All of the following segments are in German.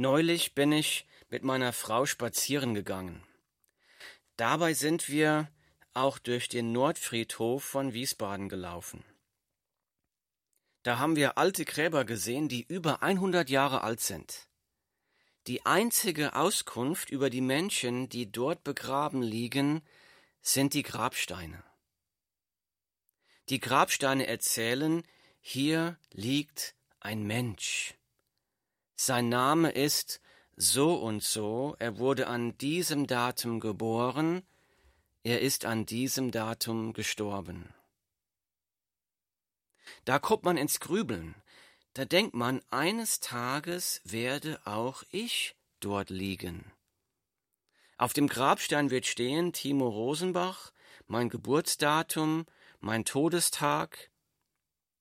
Neulich bin ich mit meiner Frau spazieren gegangen. Dabei sind wir auch durch den Nordfriedhof von Wiesbaden gelaufen. Da haben wir alte Gräber gesehen, die über 100 Jahre alt sind. Die einzige Auskunft über die Menschen, die dort begraben liegen, sind die Grabsteine. Die Grabsteine erzählen, hier liegt ein Mensch. Sein Name ist so und so, er wurde an diesem Datum geboren, er ist an diesem Datum gestorben. Da kommt man ins Grübeln, da denkt man, eines Tages werde auch ich dort liegen. Auf dem Grabstein wird stehen Timo Rosenbach, mein Geburtsdatum, mein Todestag.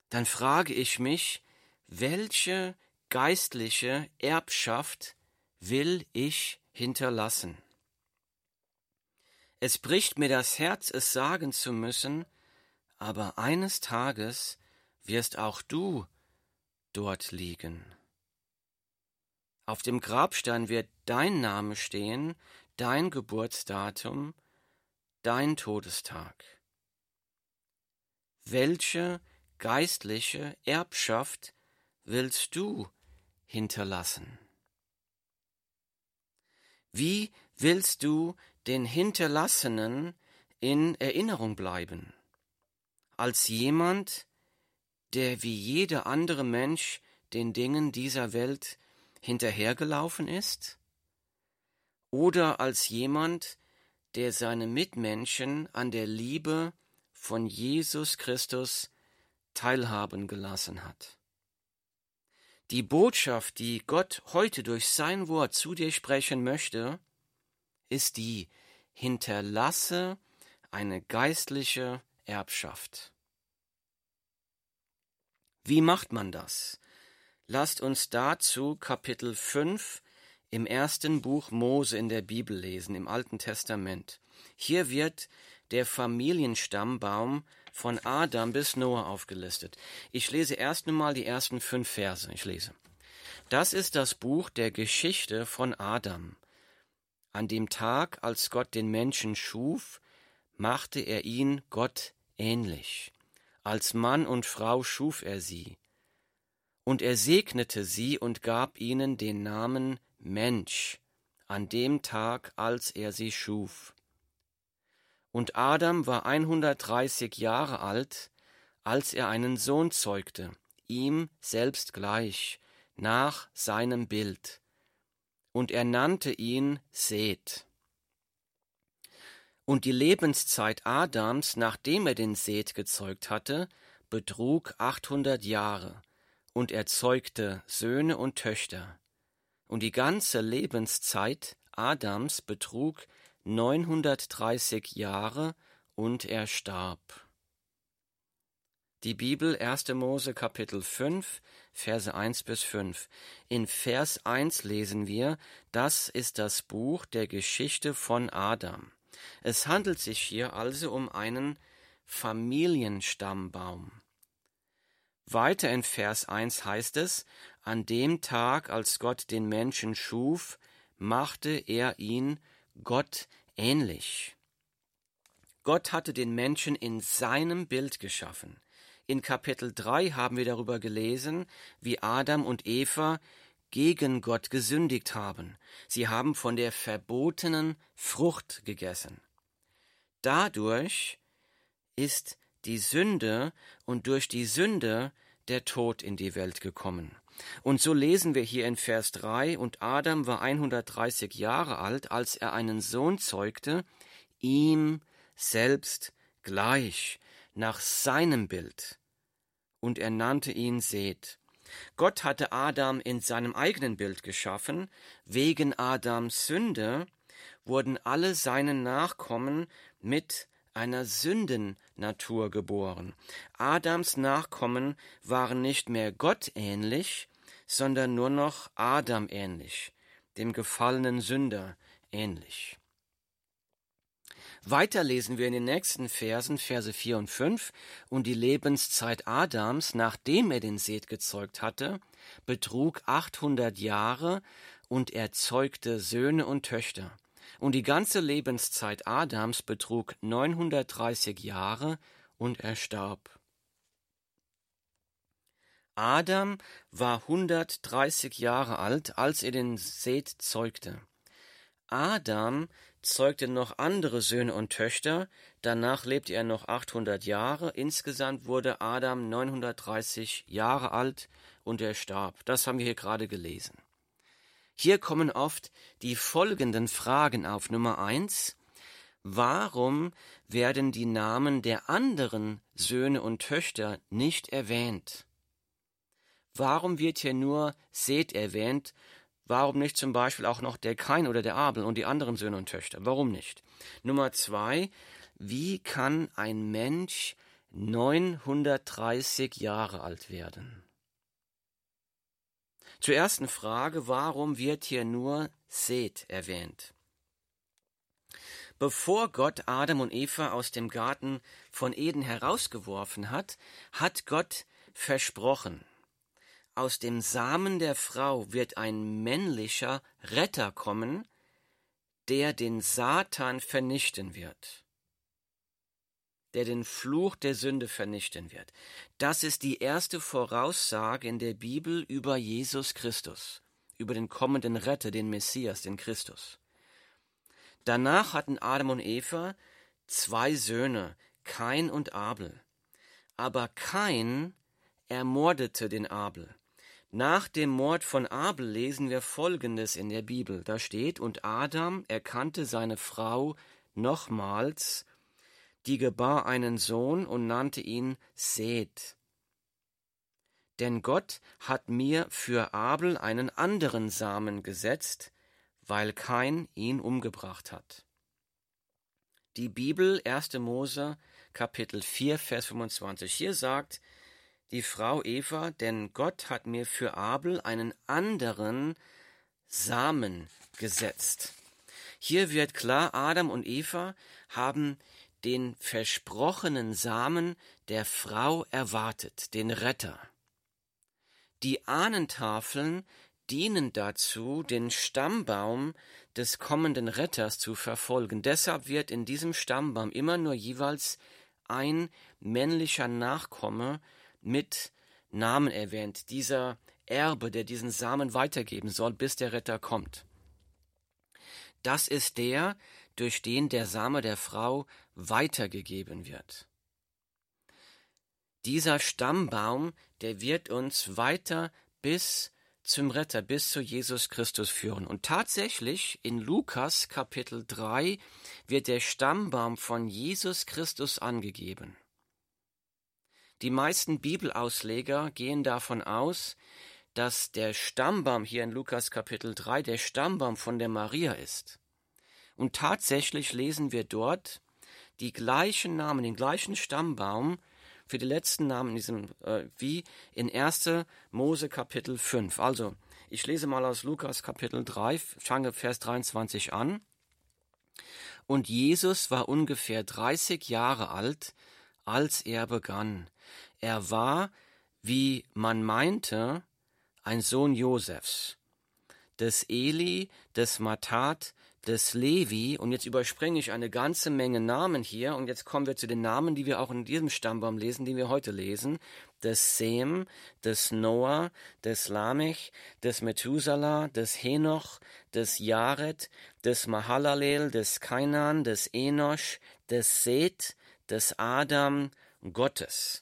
Dann frage ich mich, welche geistliche Erbschaft will ich hinterlassen? Es bricht mir das Herz, es sagen zu müssen, aber eines Tages wirst auch du dort liegen. Auf dem Grabstein wird dein Name stehen, dein Geburtsdatum, dein Todestag. Welche geistliche Erbschaft willst du hinterlassen? Wie willst du den Hinterlassenen in Erinnerung bleiben? Als jemand, der wie jeder andere Mensch den Dingen dieser Welt hinterhergelaufen ist? Oder als jemand, der seine Mitmenschen an der Liebe von Jesus Christus teilhaben gelassen hat? Die Botschaft, die Gott heute durch sein Wort zu dir sprechen möchte, ist die, hinterlasse eine geistliche Erbschaft. Wie macht man das? Lasst uns dazu Kapitel 5 im ersten Buch Mose in der Bibel lesen, im Alten Testament. Hier wird der Familienstammbaum von Adam bis Noah aufgelistet. Ich lese erst einmal die ersten fünf Verse. Ich lese. Das ist das Buch der Geschichte von Adam. An dem Tag, als Gott den Menschen schuf, machte er ihn Gott ähnlich. Als Mann und Frau schuf er sie. Und er segnete sie und gab ihnen den Namen Mensch an dem Tag, als er sie schuf. Und Adam war 130 Jahre alt, als er einen Sohn zeugte, ihm selbst gleich, nach seinem Bild. Und er nannte ihn Seth. Und die Lebenszeit Adams, nachdem er den Seth gezeugt hatte, betrug achthundert Jahre, und er zeugte Söhne und Töchter. Und die ganze Lebenszeit Adams betrug neunhundertdreißig Jahre, und er starb. Die Bibel 1. Mose Kapitel 5, Verse 1 bis 5. In Vers 1 lesen wir, das ist das Buch der Geschichte von Adam. Es handelt sich hier also um einen Familienstammbaum. Weiter in Vers 1 heißt es, an dem Tag, als Gott den Menschen schuf, machte er ihn Gott ähnlich. Gott hatte den Menschen in seinem Bild geschaffen. In Kapitel 3 haben wir darüber gelesen, wie Adam und Eva gegen Gott gesündigt haben. Sie haben von der verbotenen Frucht gegessen. Dadurch ist die Sünde und durch die Sünde der Tod in die Welt gekommen. Und so lesen wir hier in Vers 3, und Adam war 130 Jahre alt, als er einen Sohn zeugte, ihm selbst gleich, nach seinem Bild. Und er nannte ihn Seth. Gott hatte Adam in seinem eigenen Bild geschaffen. Wegen Adams Sünde wurden alle seine Nachkommen mit einer Sündennatur geboren. Adams Nachkommen waren nicht mehr Gott ähnlich, sondern nur noch Adam ähnlich, dem gefallenen Sünder ähnlich. Weiter lesen wir in den nächsten Versen, Verse 4 und 5, und die Lebenszeit Adams, nachdem er den Seth gezeugt hatte, betrug 800 Jahre und er zeugte Söhne und Töchter. Und die ganze Lebenszeit Adams betrug 930 Jahre und er starb. Adam war 130 Jahre alt, als er den Seth zeugte. Adam zeugte noch andere Söhne und Töchter, danach lebte er noch 800 Jahre, insgesamt wurde Adam 930 Jahre alt und er starb. Das haben wir hier gerade gelesen. Hier kommen oft die folgenden Fragen auf. Nummer eins. Warum werden die Namen der anderen Söhne und Töchter nicht erwähnt? Warum wird hier nur Seth erwähnt Warum nicht zum Beispiel auch noch der Kain oder der Abel und die anderen Söhne und Töchter? Warum nicht? Nummer zwei, wie kann ein Mensch 930 Jahre alt werden? Zur ersten Frage, warum wird hier nur Seth erwähnt? Bevor Gott Adam und Eva aus dem Garten von Eden herausgeworfen hat, hat Gott versprochen, aus dem Samen der Frau wird ein männlicher Retter kommen, der den Satan vernichten wird, der den Fluch der Sünde vernichten wird. Das ist die erste Voraussage in der Bibel über Jesus Christus, über den kommenden Retter, den Messias, den Christus. Danach hatten Adam und Eva zwei Söhne, Kain und Abel. Aber Kain ermordete den Abel. Nach dem Mord von Abel lesen wir Folgendes in der Bibel. Da steht, und Adam erkannte seine Frau nochmals, die gebar einen Sohn und nannte ihn Seth. Denn Gott hat mir für Abel einen anderen Samen gesetzt, weil kein ihn umgebracht hat. Die Bibel 1. Mose Kapitel 4 Vers 25 hier sagt, die Frau Eva, denn Gott hat mir für Abel einen anderen Samen gesetzt. Hier wird klar, Adam und Eva haben den versprochenen Samen der Frau erwartet, den Retter. Die Ahnentafeln dienen dazu, den Stammbaum des kommenden Retters zu verfolgen. Deshalb wird in diesem Stammbaum immer nur jeweils ein männlicher Nachkomme mit Namen erwähnt, dieser Erbe, der diesen Samen weitergeben soll, bis der Retter kommt. Das ist der, durch den der Same der Frau weitergegeben wird. Dieser Stammbaum, der wird uns weiter bis zum Retter, bis zu Jesus Christus führen. Und tatsächlich in Lukas Kapitel 3 wird der Stammbaum von Jesus Christus angegeben. Die meisten Bibelausleger gehen davon aus, dass der Stammbaum hier in Lukas Kapitel 3 der Stammbaum von der Maria ist. Und tatsächlich lesen wir dort die gleichen Namen, den gleichen Stammbaum für die letzten Namen in diesem, äh, wie in 1. Mose Kapitel 5. Also, ich lese mal aus Lukas Kapitel 3, fange Vers 23 an. Und Jesus war ungefähr 30 Jahre alt, als er begann. Er war, wie man meinte, ein Sohn Josefs, des Eli, des Matat, des Levi, und jetzt überspringe ich eine ganze Menge Namen hier, und jetzt kommen wir zu den Namen, die wir auch in diesem Stammbaum lesen, die wir heute lesen, des Sem, des Noah, des Lamech, des Methuselah, des Henoch, des Jared, des Mahalalel, des Kainan, des Enosch, des Seth, des Adam Gottes.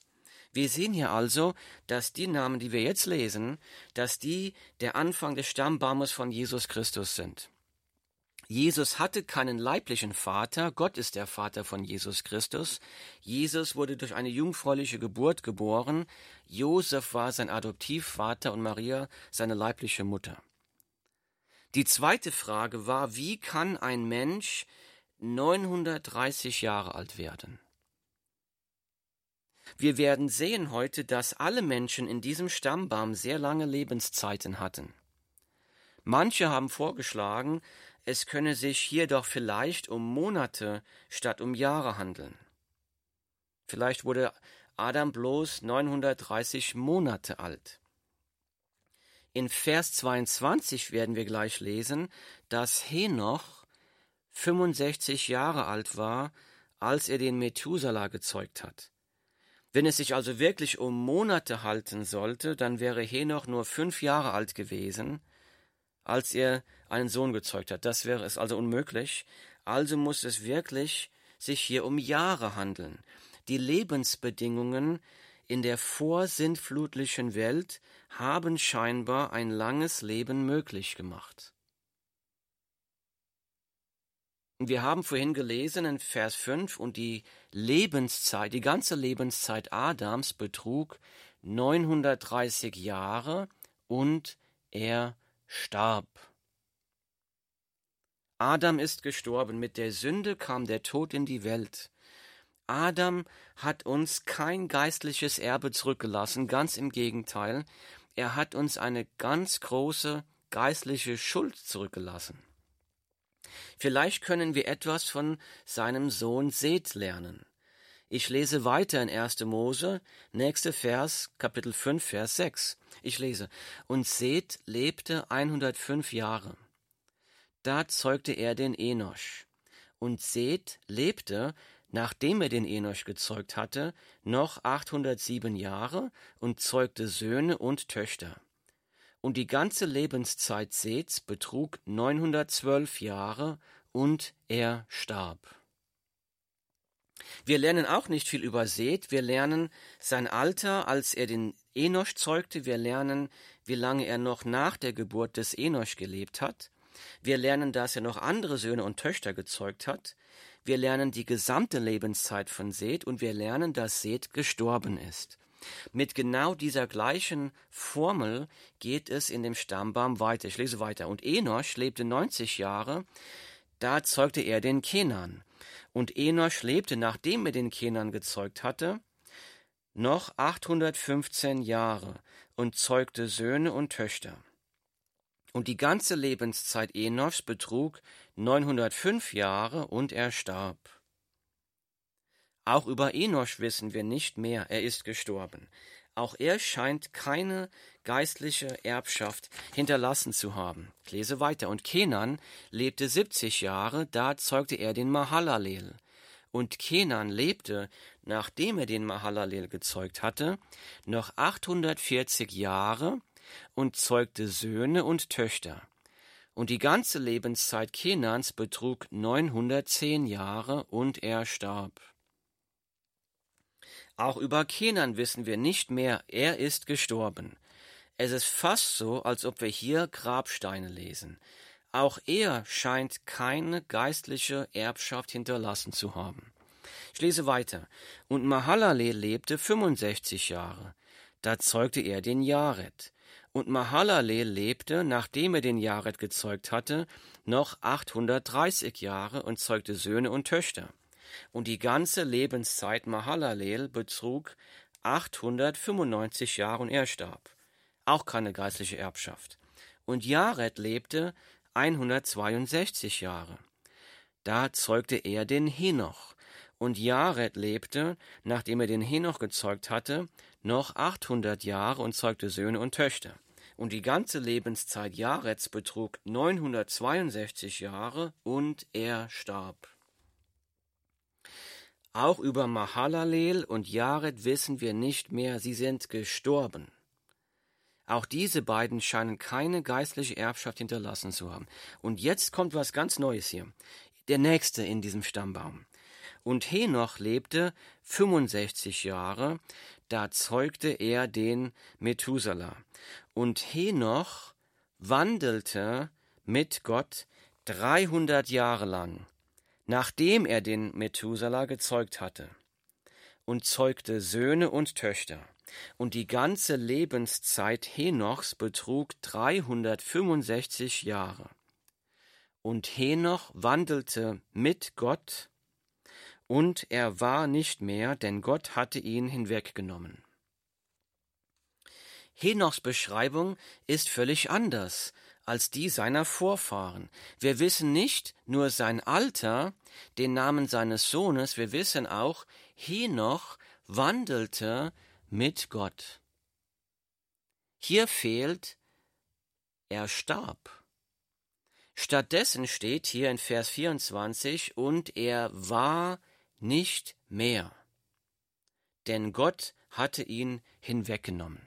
Wir sehen hier also, dass die Namen, die wir jetzt lesen, dass die der Anfang des Stammbaumes von Jesus Christus sind. Jesus hatte keinen leiblichen Vater, Gott ist der Vater von Jesus Christus. Jesus wurde durch eine jungfräuliche Geburt geboren, Josef war sein Adoptivvater und Maria seine leibliche Mutter. Die zweite Frage war, wie kann ein Mensch 930 Jahre alt werden? Wir werden sehen heute, dass alle Menschen in diesem Stammbaum sehr lange Lebenszeiten hatten. Manche haben vorgeschlagen, es könne sich hier doch vielleicht um Monate statt um Jahre handeln. Vielleicht wurde Adam bloß 930 Monate alt. In Vers 22 werden wir gleich lesen, dass Henoch 65 Jahre alt war, als er den Methuselah gezeugt hat. Wenn es sich also wirklich um Monate halten sollte, dann wäre Henoch nur fünf Jahre alt gewesen, als er einen Sohn gezeugt hat. Das wäre es also unmöglich. Also muss es wirklich sich hier um Jahre handeln. Die Lebensbedingungen in der vorsintflutlichen Welt haben scheinbar ein langes Leben möglich gemacht. Wir haben vorhin gelesen in Vers 5, und die Lebenszeit, die ganze Lebenszeit Adams betrug 930 Jahre und er starb. Adam ist gestorben, mit der Sünde kam der Tod in die Welt. Adam hat uns kein geistliches Erbe zurückgelassen, ganz im Gegenteil, er hat uns eine ganz große geistliche Schuld zurückgelassen. Vielleicht können wir etwas von seinem Sohn Seth lernen. Ich lese weiter in 1. Mose, nächste Vers, Kapitel 5, Vers 6. Ich lese, und Seth lebte 105 Jahre. Da zeugte er den Enosch. Und Seth lebte, nachdem er den Enosch gezeugt hatte, noch 807 Jahre und zeugte Söhne und Töchter und die ganze Lebenszeit Seths betrug 912 Jahre und er starb. Wir lernen auch nicht viel über Seth, wir lernen sein Alter, als er den Enosch zeugte, wir lernen, wie lange er noch nach der Geburt des Enosch gelebt hat, wir lernen, dass er noch andere Söhne und Töchter gezeugt hat, wir lernen die gesamte Lebenszeit von Seth und wir lernen, dass Seth gestorben ist. Mit genau dieser gleichen Formel geht es in dem Stammbaum weiter. Ich lese weiter. Und Enosch lebte 90 Jahre, da zeugte er den Kenan. Und Enosch lebte, nachdem er den Kenan gezeugt hatte, noch 815 Jahre und zeugte Söhne und Töchter. Und die ganze Lebenszeit Enoschs betrug 905 Jahre und er starb. Auch über Enosch wissen wir nicht mehr, er ist gestorben. Auch er scheint keine geistliche Erbschaft hinterlassen zu haben. Ich lese weiter. Und Kenan lebte 70 Jahre, da zeugte er den Mahalalel. Und Kenan lebte, nachdem er den Mahalalel gezeugt hatte, noch 840 Jahre und zeugte Söhne und Töchter. Und die ganze Lebenszeit Kenans betrug 910 Jahre und er starb. Auch über Kenan wissen wir nicht mehr, er ist gestorben. Es ist fast so, als ob wir hier Grabsteine lesen. Auch er scheint keine geistliche Erbschaft hinterlassen zu haben. Ich lese weiter. Und Mahalalel lebte 65 Jahre. Da zeugte er den Jared. Und Mahalalel lebte, nachdem er den Jared gezeugt hatte, noch 830 Jahre und zeugte Söhne und Töchter und die ganze Lebenszeit Mahalalel betrug 895 Jahre und er starb. Auch keine geistliche Erbschaft. Und Jared lebte 162 Jahre. Da zeugte er den Henoch. Und Jared lebte, nachdem er den Henoch gezeugt hatte, noch 800 Jahre und zeugte Söhne und Töchter. Und die ganze Lebenszeit Jareds betrug 962 Jahre und er starb. Auch über Mahalalel und Jared wissen wir nicht mehr, sie sind gestorben. Auch diese beiden scheinen keine geistliche Erbschaft hinterlassen zu haben. Und jetzt kommt was ganz Neues hier. Der nächste in diesem Stammbaum. Und Henoch lebte 65 Jahre, da zeugte er den Methuselah. Und Henoch wandelte mit Gott 300 Jahre lang nachdem er den Methuselah gezeugt hatte, und zeugte Söhne und Töchter. Und die ganze Lebenszeit Henochs betrug 365 Jahre. Und Henoch wandelte mit Gott, und er war nicht mehr, denn Gott hatte ihn hinweggenommen. Henochs Beschreibung ist völlig anders als die seiner Vorfahren. Wir wissen nicht nur sein Alter, den Namen seines Sohnes, wir wissen auch, Henoch wandelte mit Gott. Hier fehlt, er starb. Stattdessen steht hier in Vers 24, und er war nicht mehr, denn Gott hatte ihn hinweggenommen.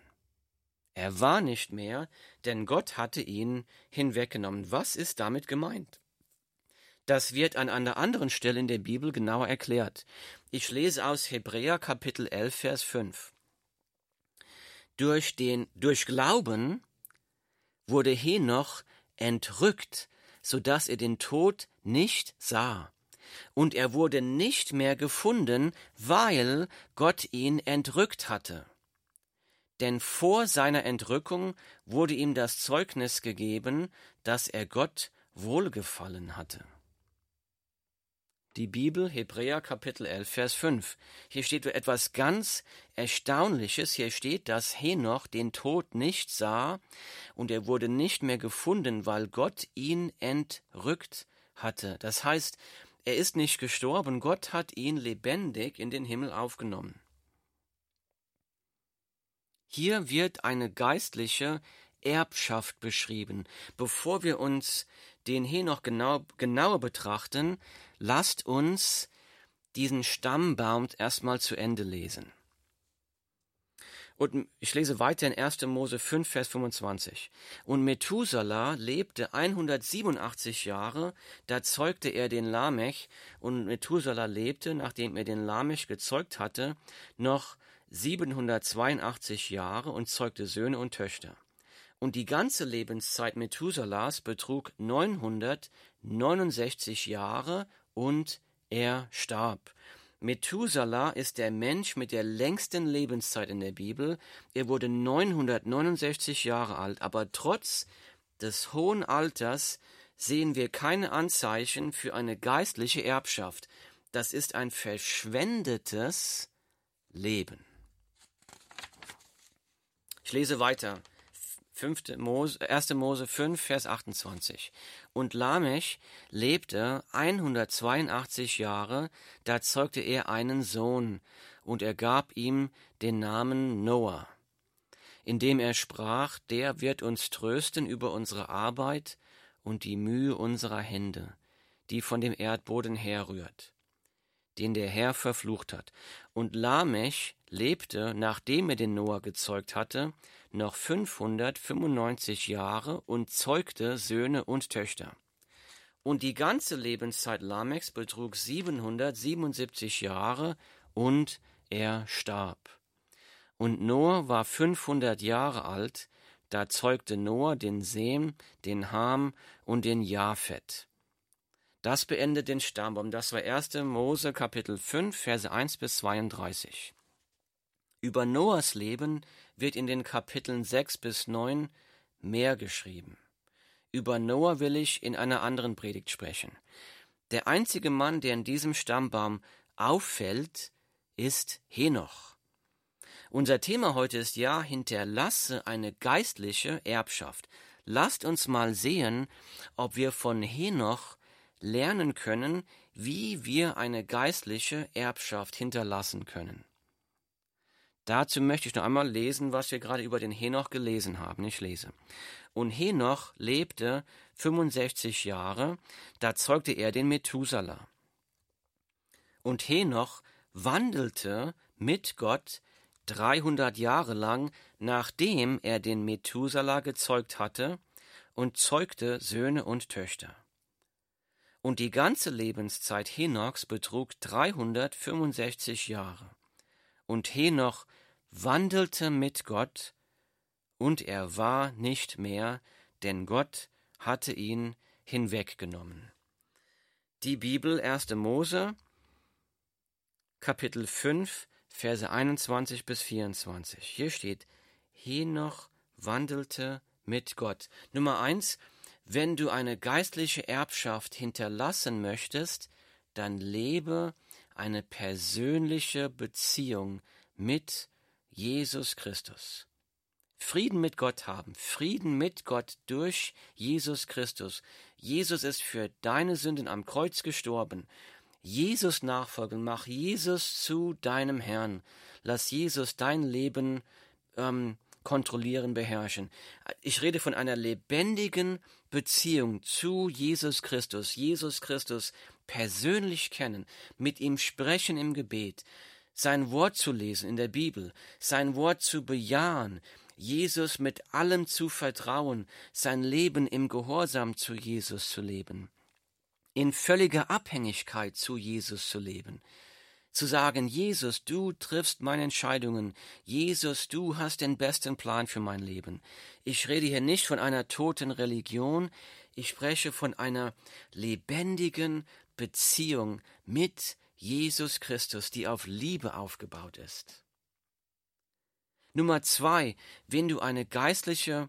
Er war nicht mehr, denn Gott hatte ihn hinweggenommen. Was ist damit gemeint? Das wird an einer anderen Stelle in der Bibel genauer erklärt. Ich lese aus Hebräer Kapitel 11, Vers 5. Durch den, durch Glauben wurde Henoch entrückt so dass er den Tod nicht sah. Und er wurde nicht mehr gefunden, weil Gott ihn entrückt hatte. Denn vor seiner Entrückung wurde ihm das Zeugnis gegeben, dass er Gott wohlgefallen hatte. Die Bibel, Hebräer Kapitel 11, Vers 5. Hier steht etwas ganz Erstaunliches. Hier steht, dass Henoch den Tod nicht sah und er wurde nicht mehr gefunden, weil Gott ihn entrückt hatte. Das heißt, er ist nicht gestorben, Gott hat ihn lebendig in den Himmel aufgenommen. Hier wird eine geistliche Erbschaft beschrieben. Bevor wir uns den Henoch genau, genauer betrachten, lasst uns diesen Stammbaum erstmal zu Ende lesen. Und ich lese weiter in 1. Mose 5, Vers 25. Und Methuselah lebte 187 Jahre, da zeugte er den Lamech, und Methuselah lebte, nachdem er den Lamech gezeugt hatte, noch 782 Jahre und zeugte Söhne und Töchter. Und die ganze Lebenszeit Methuselahs betrug 969 Jahre und er starb. Methuselah ist der Mensch mit der längsten Lebenszeit in der Bibel. Er wurde 969 Jahre alt, aber trotz des hohen Alters sehen wir keine Anzeichen für eine geistliche Erbschaft. Das ist ein verschwendetes Leben. Ich lese weiter. 5. Mose, 1. Mose 5, Vers 28. Und Lamech lebte 182 Jahre, da zeugte er einen Sohn, und er gab ihm den Namen Noah, indem er sprach, der wird uns trösten über unsere Arbeit und die Mühe unserer Hände, die von dem Erdboden herrührt, den der Herr verflucht hat. Und Lamech lebte, nachdem er den Noah gezeugt hatte, noch 595 Jahre und zeugte Söhne und Töchter. Und die ganze Lebenszeit Lamechs betrug 777 Jahre und er starb. Und Noah war 500 Jahre alt, da zeugte Noah den Sem, den Ham und den Japhet. Das beendet den Stammbaum. Das war 1. Mose Kapitel 5, Verse 1 bis 32. Über Noahs Leben wird in den Kapiteln 6 bis 9 mehr geschrieben. Über Noah will ich in einer anderen Predigt sprechen. Der einzige Mann, der in diesem Stammbaum auffällt, ist Henoch. Unser Thema heute ist ja, hinterlasse eine geistliche Erbschaft. Lasst uns mal sehen, ob wir von Henoch lernen können, wie wir eine geistliche Erbschaft hinterlassen können. Dazu möchte ich noch einmal lesen, was wir gerade über den Henoch gelesen haben. Ich lese. Und Henoch lebte 65 Jahre, da zeugte er den Methuselah. Und Henoch wandelte mit Gott 300 Jahre lang, nachdem er den Methuselah gezeugt hatte, und zeugte Söhne und Töchter. Und die ganze Lebenszeit Henochs betrug 365 Jahre. Und Henoch wandelte mit Gott, und er war nicht mehr, denn Gott hatte ihn hinweggenommen. Die Bibel 1. Mose, Kapitel 5, Verse 21 bis 24. Hier steht, Henoch wandelte mit Gott. Nummer eins, wenn du eine geistliche Erbschaft hinterlassen möchtest, dann lebe eine persönliche Beziehung mit Jesus Christus. Frieden mit Gott haben, Frieden mit Gott durch Jesus Christus. Jesus ist für deine Sünden am Kreuz gestorben. Jesus nachfolgen, mach Jesus zu deinem Herrn. Lass Jesus dein Leben ähm, kontrollieren, beherrschen. Ich rede von einer lebendigen Beziehung zu Jesus Christus. Jesus Christus persönlich kennen, mit ihm sprechen im Gebet, sein Wort zu lesen in der Bibel, sein Wort zu bejahen, Jesus mit allem zu vertrauen, sein Leben im Gehorsam zu Jesus zu leben, in völliger Abhängigkeit zu Jesus zu leben, zu sagen, Jesus, du triffst meine Entscheidungen, Jesus, du hast den besten Plan für mein Leben. Ich rede hier nicht von einer toten Religion, ich spreche von einer lebendigen Beziehung mit Jesus Christus, die auf Liebe aufgebaut ist. Nummer zwei, wenn du eine geistliche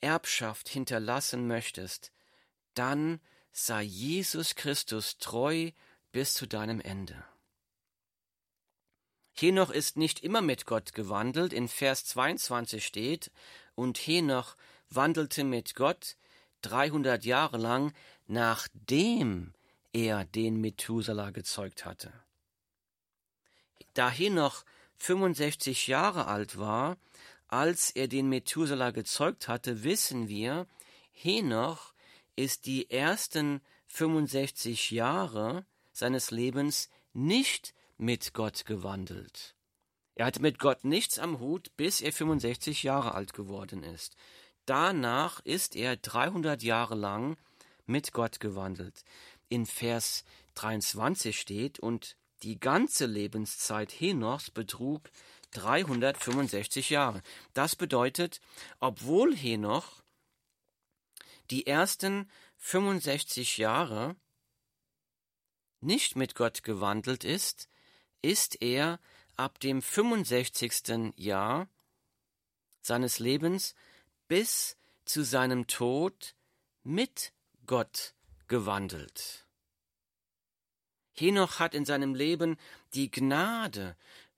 Erbschaft hinterlassen möchtest, dann sei Jesus Christus treu bis zu deinem Ende. Henoch ist nicht immer mit Gott gewandelt. In Vers 22 steht, und Henoch wandelte mit Gott 300 Jahre lang, nachdem er den Methuselah gezeugt hatte. Da Henoch 65 Jahre alt war, als er den Methuselah gezeugt hatte, wissen wir, Henoch ist die ersten 65 Jahre seines Lebens nicht mit Gott gewandelt. Er hatte mit Gott nichts am Hut, bis er 65 Jahre alt geworden ist. Danach ist er 300 Jahre lang mit Gott gewandelt. In Vers 23 steht, und die ganze Lebenszeit Henochs betrug 365 Jahre. Das bedeutet, obwohl Henoch die ersten 65 Jahre nicht mit Gott gewandelt ist, ist er ab dem 65. Jahr seines Lebens bis zu seinem Tod mit Gott gewandelt. Henoch hat in seinem Leben die Gnade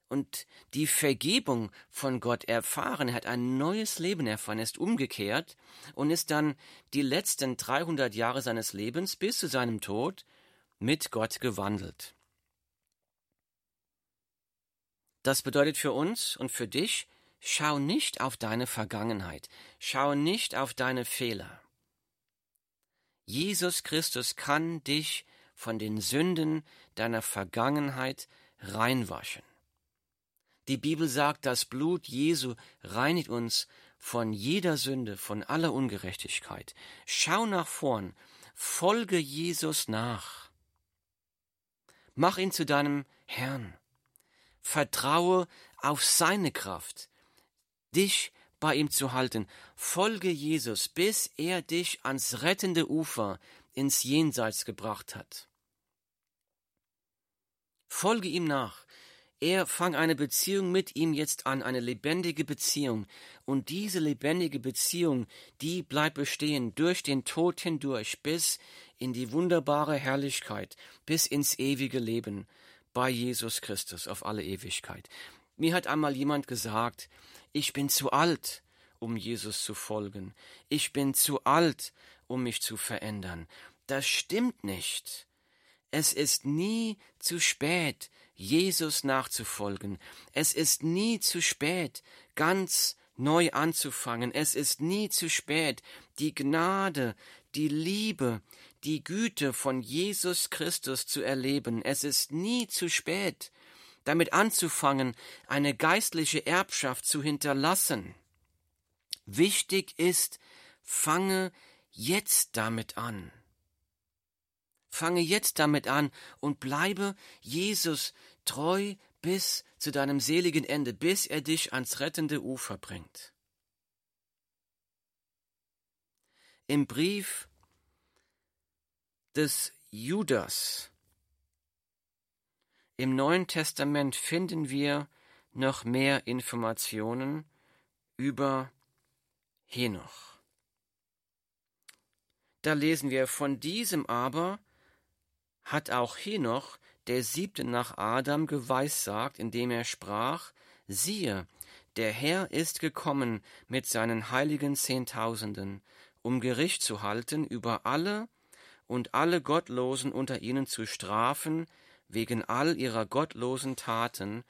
und die Vergebung von Gott erfahren. Er hat ein neues Leben erfahren, er ist umgekehrt und ist dann die letzten 300 Jahre seines Lebens bis zu seinem Tod mit Gott gewandelt. Das bedeutet für uns und für dich, schau nicht auf deine Vergangenheit, schau nicht auf deine Fehler. Jesus Christus kann dich von den Sünden deiner Vergangenheit reinwaschen. Die Bibel sagt, das Blut Jesu reinigt uns von jeder Sünde, von aller Ungerechtigkeit. Schau nach vorn, folge Jesus nach. Mach ihn zu deinem Herrn. Vertraue auf seine Kraft, dich bei ihm zu halten. Folge Jesus, bis er dich ans rettende Ufer ins Jenseits gebracht hat. Folge ihm nach. Er fang eine Beziehung mit ihm jetzt an, eine lebendige Beziehung. Und diese lebendige Beziehung, die bleibt bestehen durch den Tod hindurch bis in die wunderbare Herrlichkeit, bis ins ewige Leben bei Jesus Christus auf alle Ewigkeit. Mir hat einmal jemand gesagt, ich bin zu alt, um Jesus zu folgen. Ich bin zu alt, um mich zu verändern. Das stimmt nicht. Es ist nie zu spät, Jesus nachzufolgen. Es ist nie zu spät, ganz neu anzufangen. Es ist nie zu spät, die Gnade, die Liebe, die Güte von Jesus Christus zu erleben. Es ist nie zu spät, damit anzufangen, eine geistliche Erbschaft zu hinterlassen. Wichtig ist, fange jetzt damit an. Fange jetzt damit an und bleibe Jesus treu bis zu deinem seligen Ende, bis er dich ans rettende Ufer bringt. Im Brief des Judas im Neuen Testament finden wir noch mehr Informationen über Henoch. Da lesen wir, von diesem aber hat auch Henoch, der siebte nach Adam, geweissagt, indem er sprach, siehe, der Herr ist gekommen mit seinen heiligen Zehntausenden, um Gericht zu halten über alle und alle Gottlosen unter ihnen zu strafen, wegen all ihrer gottlosen Taten,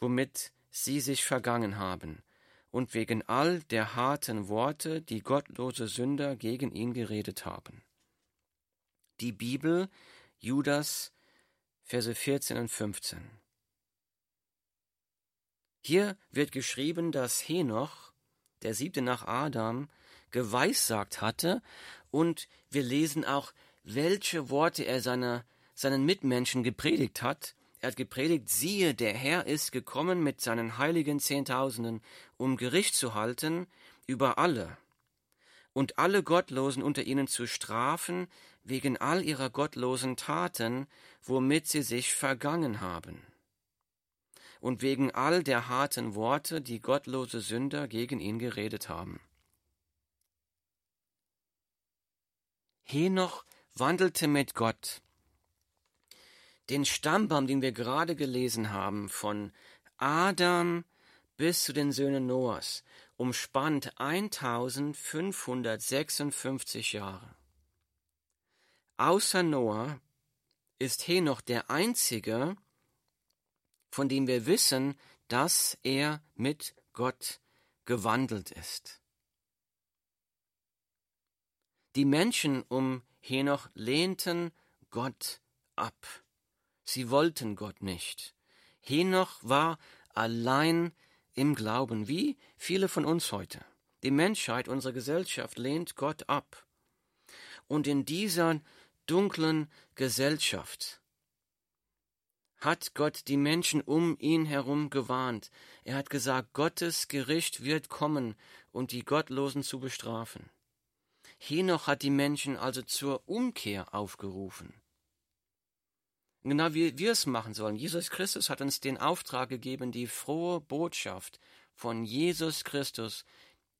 womit sie sich vergangen haben, und wegen all der harten Worte, die gottlose Sünder gegen ihn geredet haben. Die Bibel, Judas, Verse 14 und 15. Hier wird geschrieben, dass Henoch, der siebte nach Adam, geweissagt hatte, und wir lesen auch, welche Worte er seiner, seinen Mitmenschen gepredigt hat. Er hat gepredigt, siehe, der Herr ist gekommen mit seinen heiligen Zehntausenden, um Gericht zu halten über alle und alle Gottlosen unter ihnen zu strafen, wegen all ihrer gottlosen Taten, womit sie sich vergangen haben und wegen all der harten Worte, die gottlose Sünder gegen ihn geredet haben. Henoch wandelte mit Gott. Den Stammbaum, den wir gerade gelesen haben, von Adam bis zu den Söhnen Noahs, umspannt 1556 Jahre. Außer Noah ist Henoch der einzige, von dem wir wissen, dass er mit Gott gewandelt ist. Die Menschen um Henoch lehnten Gott ab. Sie wollten Gott nicht. Henoch war allein im Glauben, wie viele von uns heute. Die Menschheit, unsere Gesellschaft lehnt Gott ab. Und in dieser dunklen Gesellschaft hat Gott die Menschen um ihn herum gewarnt. Er hat gesagt, Gottes Gericht wird kommen und die Gottlosen zu bestrafen. Henoch hat die Menschen also zur Umkehr aufgerufen. Genau wie wir es machen sollen. Jesus Christus hat uns den Auftrag gegeben, die frohe Botschaft von Jesus Christus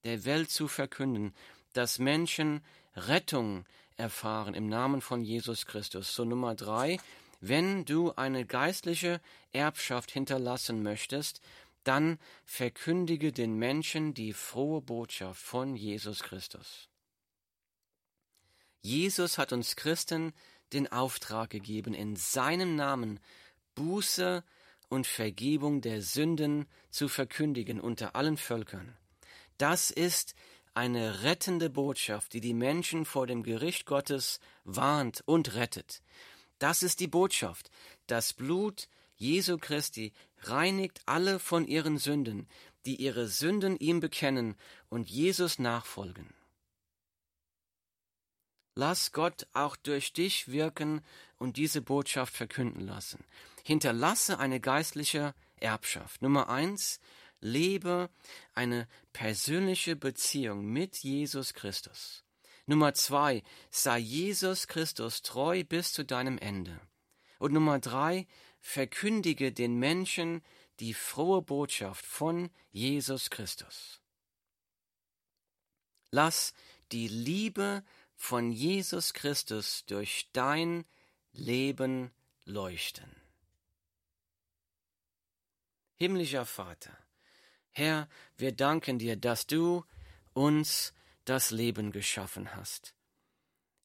der Welt zu verkünden, dass Menschen Rettung erfahren im Namen von Jesus Christus. So Nummer drei, wenn du eine geistliche Erbschaft hinterlassen möchtest, dann verkündige den Menschen die frohe Botschaft von Jesus Christus. Jesus hat uns Christen den Auftrag gegeben, in seinem Namen Buße und Vergebung der Sünden zu verkündigen unter allen Völkern. Das ist eine rettende Botschaft, die die Menschen vor dem Gericht Gottes warnt und rettet. Das ist die Botschaft. Das Blut Jesu Christi reinigt alle von ihren Sünden, die ihre Sünden ihm bekennen und Jesus nachfolgen. Lass Gott auch durch dich wirken und diese Botschaft verkünden lassen. Hinterlasse eine geistliche Erbschaft. Nummer eins, lebe eine persönliche Beziehung mit Jesus Christus. Nummer zwei, sei Jesus Christus treu bis zu deinem Ende. Und Nummer drei, verkündige den Menschen die frohe Botschaft von Jesus Christus. Lass die Liebe von Jesus Christus durch dein Leben leuchten. Himmlischer Vater, Herr, wir danken dir, dass du uns das Leben geschaffen hast.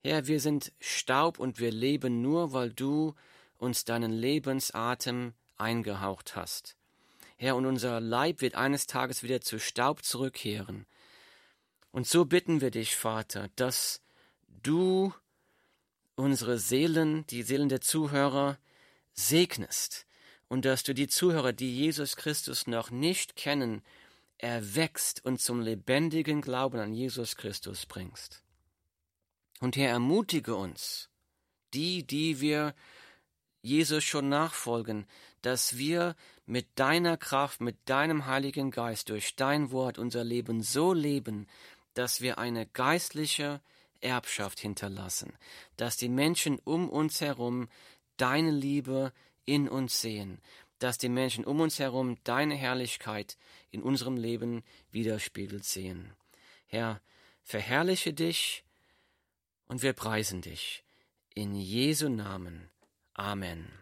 Herr, wir sind Staub und wir leben nur, weil du uns deinen Lebensatem eingehaucht hast. Herr, und unser Leib wird eines Tages wieder zu Staub zurückkehren. Und so bitten wir dich, Vater, dass du unsere Seelen, die Seelen der Zuhörer, segnest und dass du die Zuhörer, die Jesus Christus noch nicht kennen, erwächst und zum lebendigen Glauben an Jesus Christus bringst. Und Herr, ermutige uns, die, die wir Jesus schon nachfolgen, dass wir mit deiner Kraft, mit deinem Heiligen Geist durch dein Wort unser Leben so leben, dass wir eine geistliche Erbschaft hinterlassen, dass die Menschen um uns herum deine Liebe in uns sehen, dass die Menschen um uns herum deine Herrlichkeit in unserem Leben widerspiegelt sehen. Herr, verherrliche dich und wir preisen dich. In Jesu Namen. Amen.